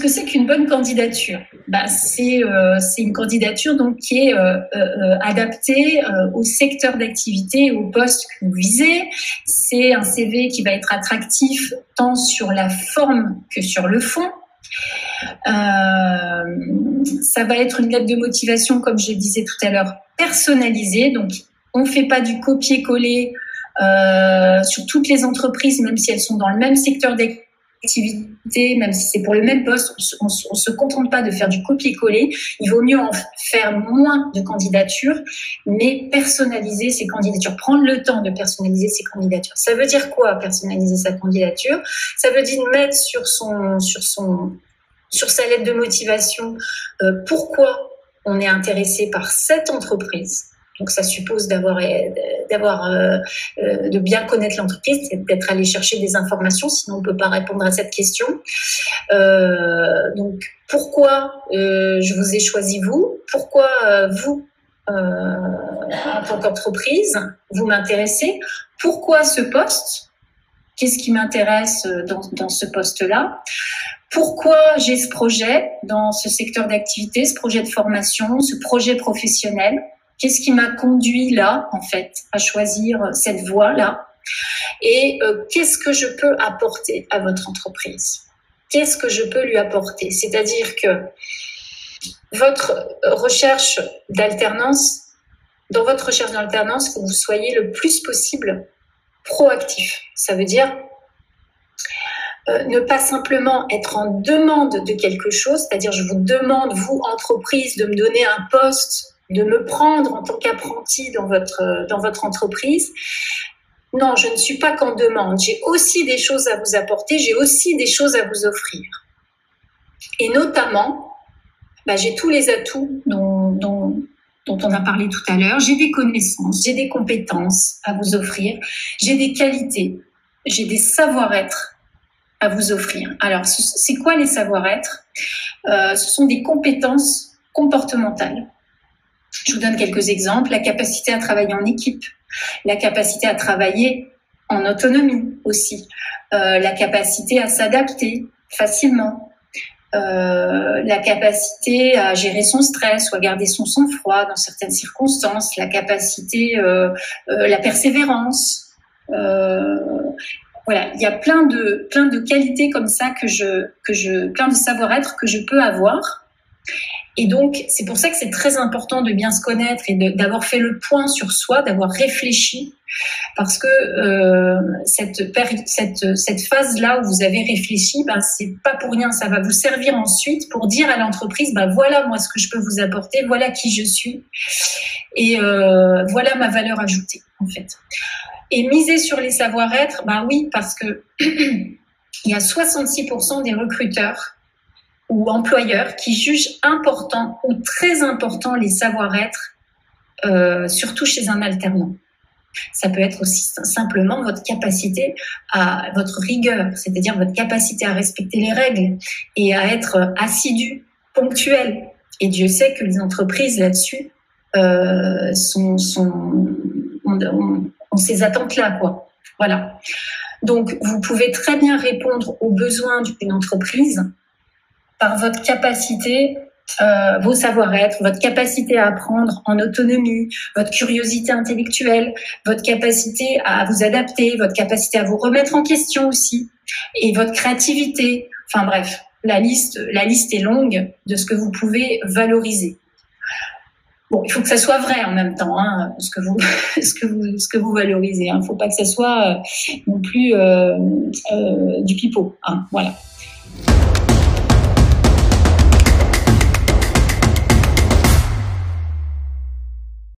que c'est qu'une bonne candidature bah, c'est c'est une candidature donc qui est adaptée au secteur d'activité et au poste que vous visez. C'est un CV qui va être attractif tant sur la forme que sur le fond. Euh, ça va être une lettre de motivation, comme je disais tout à l'heure, personnalisée. Donc, on ne fait pas du copier-coller euh, sur toutes les entreprises, même si elles sont dans le même secteur d'activité, même si c'est pour le même poste, on ne se contente pas de faire du copier-coller. Il vaut mieux en faire moins de candidatures, mais personnaliser ces candidatures, prendre le temps de personnaliser ces candidatures. Ça veut dire quoi, personnaliser sa candidature? Ça veut dire mettre sur son, sur son sur sa lettre de motivation euh, pourquoi on est intéressé par cette entreprise. Donc ça suppose d'avoir d'avoir euh, euh, de bien connaître l'entreprise, d'être allé chercher des informations, sinon on peut pas répondre à cette question. donc pourquoi je vous ai choisi vous? Pourquoi vous en tant qu'entreprise vous m'intéressez? Pourquoi ce poste? Qu'est-ce qui m'intéresse dans ce poste-là? Pourquoi j'ai ce projet dans ce secteur d'activité, ce projet de formation, ce projet professionnel? Qu'est-ce qui m'a conduit là, en fait, à choisir cette voie-là? Et euh, qu'est-ce que je peux apporter à votre entreprise? Qu'est-ce que je peux lui apporter? C'est-à-dire que votre recherche d'alternance, dans votre recherche d'alternance, que vous soyez le plus possible proactif. Ça veut dire euh, ne pas simplement être en demande de quelque chose, c'est-à-dire je vous demande, vous, entreprise, de me donner un poste, de me prendre en tant qu'apprenti dans votre, entreprise. Non, je ne suis pas qu'en demande. J'ai aussi des choses à vous apporter, j'ai aussi des choses à vous offrir. Et notamment, bah, j'ai tous les atouts dont on a parlé tout à l'heure. J'ai des connaissances, j'ai des compétences à vous offrir, j'ai des qualités, j'ai des savoir-être à vous offrir. Alors, c'est quoi les savoir-être? Euh, Ce sont des compétences comportementales. Je vous donne quelques exemples. La capacité à travailler en équipe, la capacité à travailler en autonomie aussi, euh, la capacité à s'adapter facilement, euh, la capacité à gérer son stress ou à garder son sang-froid dans certaines circonstances, la capacité, euh, la persévérance, voilà, il y a plein de, plein de qualités comme ça que je, que je, plein de savoir-être que je peux avoir. Et donc, c'est pour ça que c'est très important de bien se connaître et d'avoir fait le point sur soi, d'avoir réfléchi, parce que euh, cette, phase-là où vous avez réfléchi, ben, c'est pas pour rien, ça va vous servir ensuite pour dire à l'entreprise, ben, voilà moi ce que je peux vous apporter, voilà qui je suis, et euh, voilà ma valeur ajoutée, en fait. Et miser sur les savoir-être, bah oui, parce que il y a 66% des recruteurs ou employeurs qui jugent important ou très important les savoir-être, euh, surtout chez un alternant. Ça peut être aussi simplement votre capacité à votre rigueur, c'est-à-dire votre capacité à respecter les règles et à être assidu, ponctuel. Et Dieu sait que les entreprises là-dessus euh, sont, sont ont ces attentes-là. Voilà. Donc, vous pouvez très bien répondre aux besoins d'une entreprise par votre capacité, euh, vos savoir-être, votre capacité à apprendre en autonomie, votre curiosité intellectuelle, votre capacité à vous adapter, votre capacité à vous remettre en question aussi, et votre créativité. Enfin bref, la liste, la liste est longue de ce que vous pouvez valoriser. Bon, il faut que ça soit vrai en même temps, hein, ce que vous, ce que vous, ce que vous valorisez. Il hein. ne faut pas que ça soit euh, non plus euh, du pipeau. Hein, voilà.